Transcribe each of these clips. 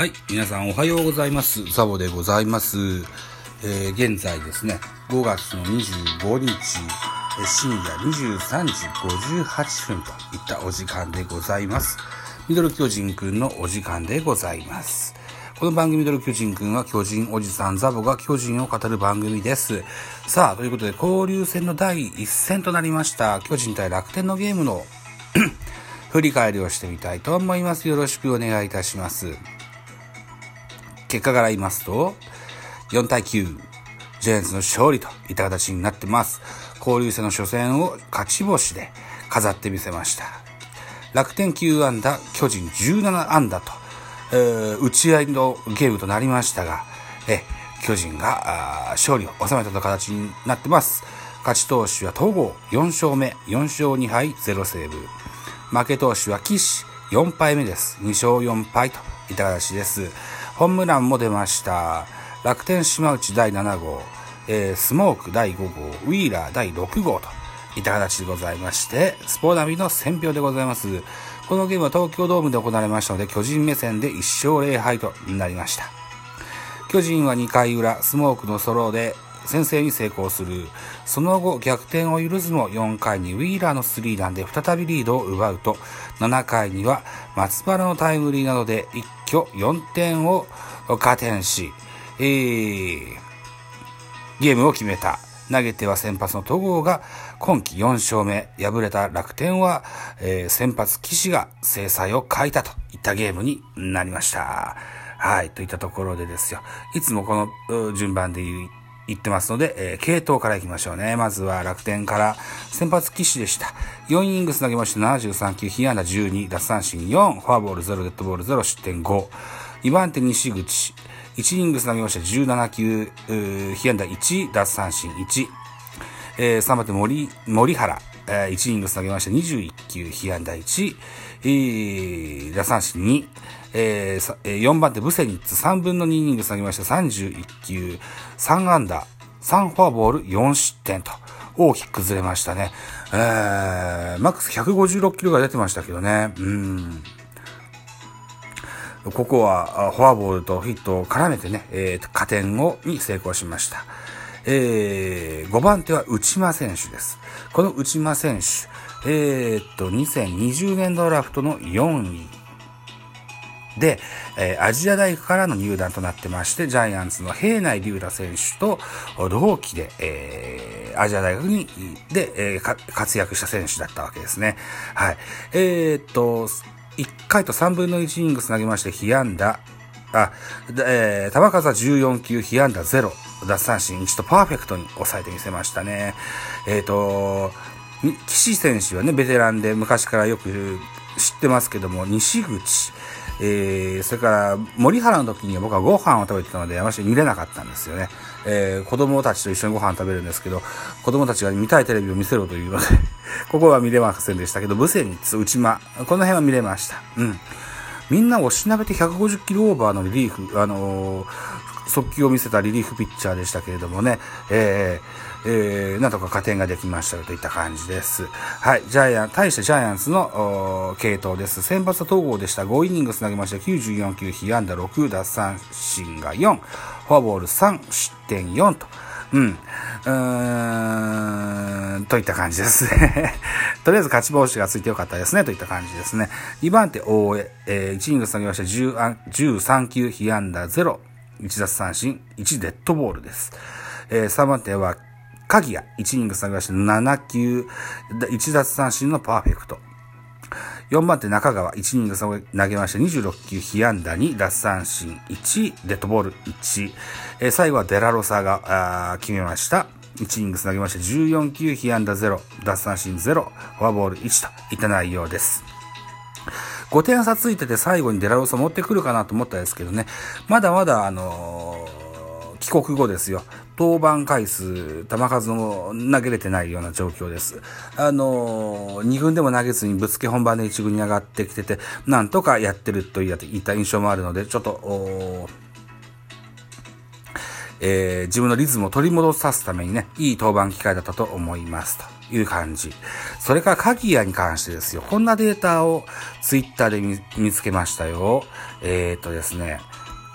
はい、皆さんおはようございます。ザボでございます。えー現在ですね、5月の25日、深夜23時58分といったお時間でございます。ミドル巨人くんのお時間でございます。この番組ミドル巨人くんは巨人おじさんザボが巨人を語る番組です。さあ、ということで交流戦の第一戦となりました巨人対楽天のゲームの 振り返りをしてみたいと思います。よろしくお願いいたします。結果から言いますと、4対9、ジャイアンツの勝利といった形になってます。交流戦の初戦を勝ち星で飾ってみせました。楽天9安打、巨人17安打と、えー打ち合いのゲームとなりましたが、え巨人が勝利を収めたと形になってます。勝ち投手は東郷4勝目、4勝2敗0セーブ。負け投手は岸4敗目です。2勝4敗といった形です。ホームランも出ました。楽天島内第7号、えースモーク第5号、ウィーラー第6号といった形でございまして、スポーナビの選票でございます。このゲームは東京ドームで行われましたので、巨人目線で1勝0敗となりました。巨人は2回裏、スモークのソロで先制に成功する。その後、逆転を許すも4回にウィーラーのスリーランで再びリードを奪うと、7回には松原のタイムリーなどで一挙4点を加点し、えー、ゲームを決めた。投げては先発の戸郷が今季4勝目。敗れた楽天は、えー先発岸が制裁を欠いたといったゲームになりました。はい。といったところでですよ。いつもこの順番で言う言ってますので、えー系統から行きましょうね。まずは楽天から先発岸でした。4イニングス投げまして73球、被安打12、奪三振4、フォアボール0、デッドボール0、失点5。2番手西口。1イニングス投げまして17球、被安打1、奪三振1。えー、3番手森、森原。えー、1イニングス投げまして21球、被安打1、えー、打三振2、えー4番手ブセニッツ3分の2イニングス投げまして31球、3安打、3フォアボール、4失点と、大きく崩れましたね。えー、マックス156キロが出てましたけどね。うん。ここはフォアボールとヒットを絡めてね、えー加点をに成功しました。えー、5番手は内間選手です。この内間選手、えーっと、2020年ドラフトの4位で、えーアジア大学からの入団となってまして、ジャイアンツの平内龍太選手と同期で、えーアジア大学に、で、えー活躍した選手だったわけですね。はい。えーっと、1回と3分の1イニングス投げまして、被安打、あ、えー、球数は14球、被安打0、奪三振1とパーフェクトに抑えてみせましたね。えっ、と、岸選手はね、ベテランで昔からよく知ってますけども、西口、えー、それから森原の時には僕はご飯を食べてたので、あまり見れなかったんですよね。えー、子供たちと一緒にご飯食べるんですけど、子供たちが見たいテレビを見せろというので、ここは見れませんでしたけど、ブセニッツ、内間、この辺は見れました。うん。みんなをしなべて150キロオーバーのリリーフ、あのー速球を見せたリリーフピッチャーでしたけれどもね、えーえーなんとか加点ができましたよといった感じです。はい、ジャイアン、対してジャイアンツのおー系統です。先発は東郷でした。5イニングス投げました。94球、被安打6、奪三振が4、フォアボール3、失点4と。うん。うーん、といった感じですね。とりあえず勝ち星がついてよかったですね、といった感じですね。2番手、大江、えー、1イニングス投げました10 13球、被安打0、1奪三振、1デッドボールです。えー、3番手は、鍵谷、1イニングス投げました7球、1奪三振のパーフェクト。4番手中川、1イニング投げまして26球、被安打2、奪三振1、デッドボール1。えー最後はデラロサが決めました。1イニング投げまして14球、被安打0、奪三振0、フォアボール1といった内容です。5点差ついてて最後にデラロサ持ってくるかなと思ったんですけどね、まだまだあのー帰国後ですよ。登板回数、球数も投げれてないような状況です。あのー、2軍でも投げずにぶつけ本番で1軍に上がってきてて、なんとかやってるといった印象もあるので、ちょっと、えー、自分のリズムを取り戻さすためにね、いい登板機会だったと思いますという感じ。それから鍵谷に関してですよ。こんなデータをツイッターで見つけましたよ。えー、っとですね、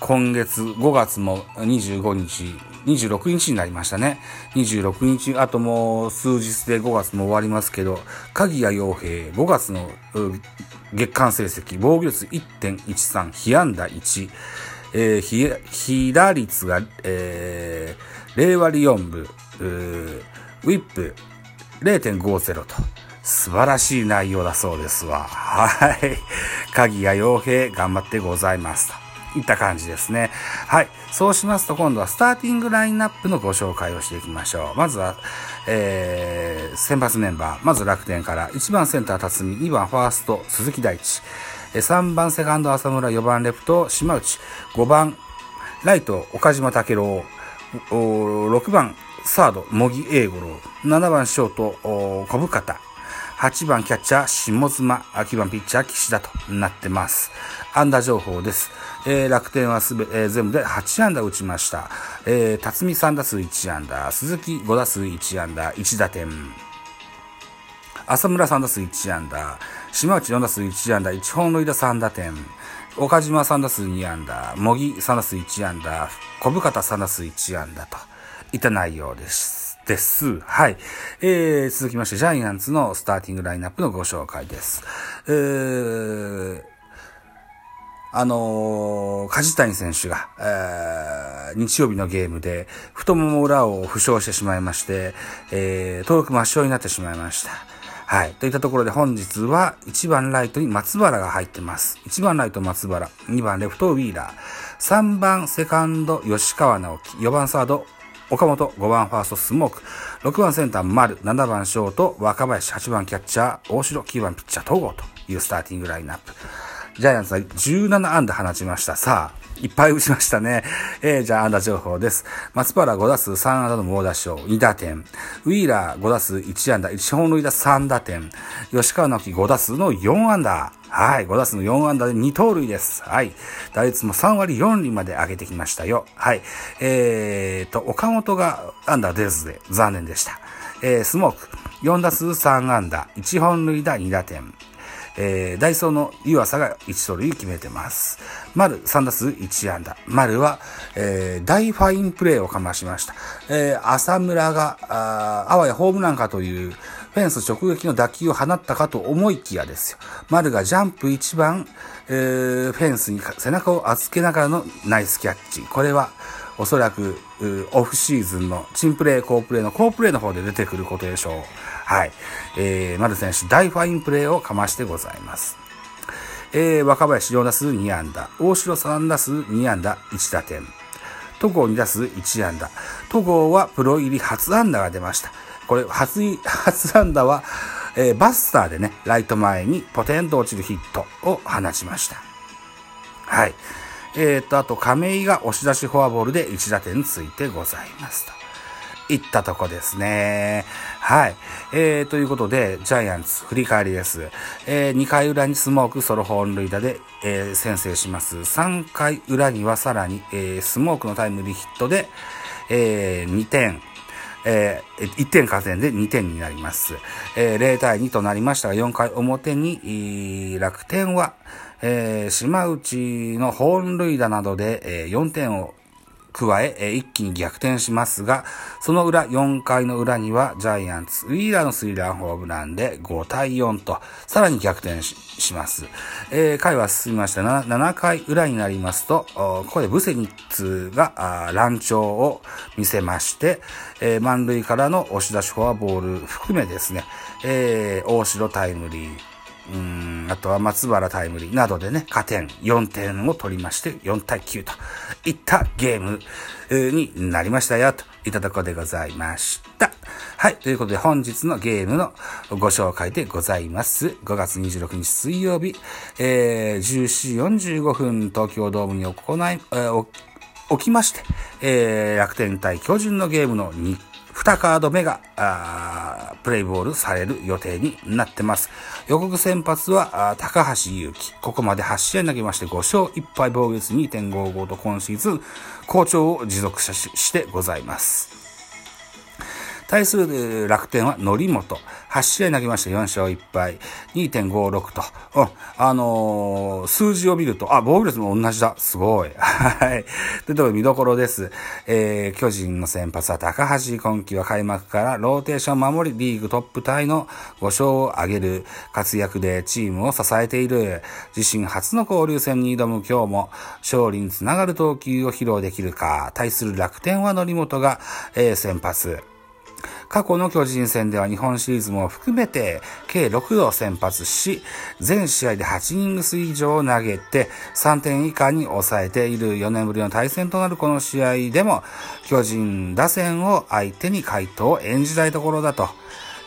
今月5月も25日、26日になりましたね。26日、あともう数日で5月も終わりますけど、鍵谷洋平、5月の月間成績、防御率1.13、被安打1、えー、被打率が、えー、0割4分、ウィップ0.50と、素晴らしい内容だそうですわ。はい。鍵谷洋平、頑張ってございますと。いった感じですね。はい。そうしますと、今度はスターティングラインナップのご紹介をしていきましょう。まずは、えー、先発メンバー。まず楽天から、1番センター辰巳、2番ファースト鈴木大地、3番セカンド浅村、4番レフト島内、5番ライト岡島武郎、6番サード茂木英五郎、7番ショート小深田、8番キャッチャー下妻、9番ピッチャー岸田となってます。安打情報です。えー、楽天はすべ、えー、全部で8安打打ちました。えー、辰巳3打数1安打、鈴木5打数1安打、1打点。浅村3打数1安打、島内4打数1安打、1本塁打3打点、岡島3打数2安打、茂木3打数1安打、小深田3打数1安打と。いた内容です。です。はい。えー、続きまして、ジャイアンツのスターティングラインナップのご紹介です。えー、あのー、梶谷選手が、えー、日曜日のゲームで太もも裏を負傷してしまいまして、えー、登録抹消になってしまいました。はい。といったところで本日は1番ライトに松原が入ってます。1番ライト松原、2番レフトウィーラー、3番セカンド吉川直樹、4番サード岡本、5番ファーストスモーク、6番センター丸、7番ショート若林、8番キャッチャー大城、9番ピッチャー戸郷というスターティングラインナップ。ジャイアンツは17安打放ちました。さあ、いっぱい打ちましたね。えー、じゃあ安打情報です。松原5打数3安打の猛打賞、2打点。ウィーラー5打数1安打、1本塁打3打点。吉川直樹5打数の4安打。はい。5打数の4安打で2盗塁です。はい。打率も3割4厘まで上げてきましたよ。はい。えーと、岡本が安打出ずで残念でした。えー、スモーク4打数3安打、1本塁打2打点。えー、ダイソーの湯浅が1盗塁決めてます。丸3打数1安打。丸は、えー、大ファインプレーをかましました。えー、浅村が、ああわやホームランかというフェンス直撃の打球を放ったかと思いきやですよ。丸がジャンプ1番、えー、フェンスに背中を預けながらのナイスキャッチ。これは、おそらく、オフシーズンのチンプレー、好プレーの好プレーの方で出てくることでしょう。はい。えー、丸選手大ファインプレーをかましてございます。えー、若林4打数2安打、大城3打数2安打1打点、戸郷2打数1安打、戸郷はプロ入り初安打が出ました。これ、初、初安打は、えー、バスターでね、ライト前にポテンと落ちるヒットを放ちました。はい。えっ、ー、と、あと、亀井が押し出しフォアボールで1打点ついてございますと。いったとこですね。はい。えー、ということで、ジャイアンツ、振り返りです。えー、2回裏にスモークソロ本塁打で、えー、先制します。3回裏にはさらに、えー、スモークのタイムリーヒットで、えー、2点、えー、1点加点で2点になります。えー、0対2となりましたが、4回表に、楽天は、えー、島内の本塁打などで、えー、4点を加え、え一気に逆転しますが、その裏、4回の裏にはジャイアンツ、ウィーラーのスリーランホームランで5対4と、さらに逆転します。えー、回は進みました 7, 7回裏になりますと、ここでブセニッツが乱調を見せまして、えー、満塁からの押し出しフォアボール含めですね、えー、大城タイムリー、うん、あとは松原タイムリーなどでね、加点4点を取りまして、4対9といったゲームになりましたよ、といったとこでございました。はい。ということで本日のゲームのご紹介でございます。5月26日水曜日、えー、14時45分東京ドームに行い、えー、起きまして、えー、楽天対巨人のゲームの2 2カード目が、プレイボールされる予定になってます。予告先発は、高橋祐希。ここまで8試合投げまして5勝1敗防御率2.55と今シーズン好調を持続してございます。対する楽天は則本。8試合投げました4勝1敗。2.56と。うん。あのー、数字を見ると、あ、防御率も同じだ。すごい。はい。というところ見どころです。えー、巨人の先発は高橋今季は開幕からローテーション守りリーグトップタイの5勝を挙げる活躍でチームを支えている。自身初の交流戦に挑む今日も勝利につながる投球を披露できるか。対する楽天は則本が、えー、先発。過去の巨人戦では日本シリーズも含めて計6度先発し、全試合で8イニングス以上を投げて3点以下に抑えている4年ぶりの対戦となるこの試合でも巨人打線を相手に回答を演じたいところだと。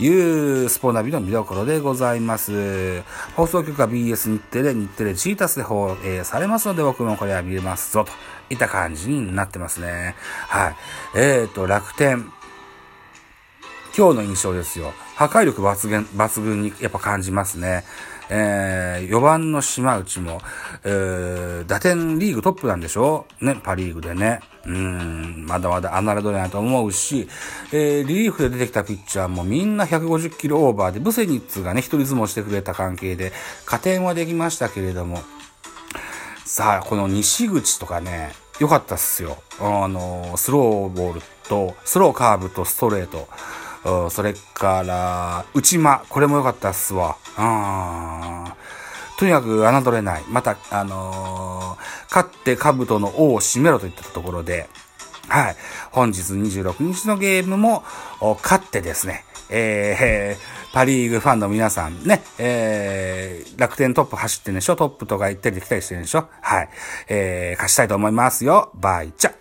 いうスポナビの見どころでございます。放送局は BS 日テレ、日テレ G タスで放映されますので僕もこれは見れますぞといった感じになってますね。はい。えーと、楽天。今日の印象ですよ。破壊力抜群、抜群にやっぱ感じますね。えー、4番の島内も、えー、打点リーグトップなんでしょ？ね、パリーグでね。うん、まだまだアナラドレなと思うし、えー、リリーフで出てきたピッチャーもみんな150キロオーバーで、ブセニッツがね、一人相撲してくれた関係で、加点はできましたけれども、さあ、この西口とかね、良かったっすよ。あの、スローボールと、スローカーブとストレート。それから、内間。これも良かったっすわ。とにかく侮れない。また、あのー、勝って兜の王を締めろといったところで、はい。本日26日のゲームも、勝ってですね、えー、パリーグファンの皆さんね、えー、楽天トップ走ってんでしょ？トップとか行ったりできたりしてるんでしょ？はい。えー、勝ちたいと思いますよ。バイチャ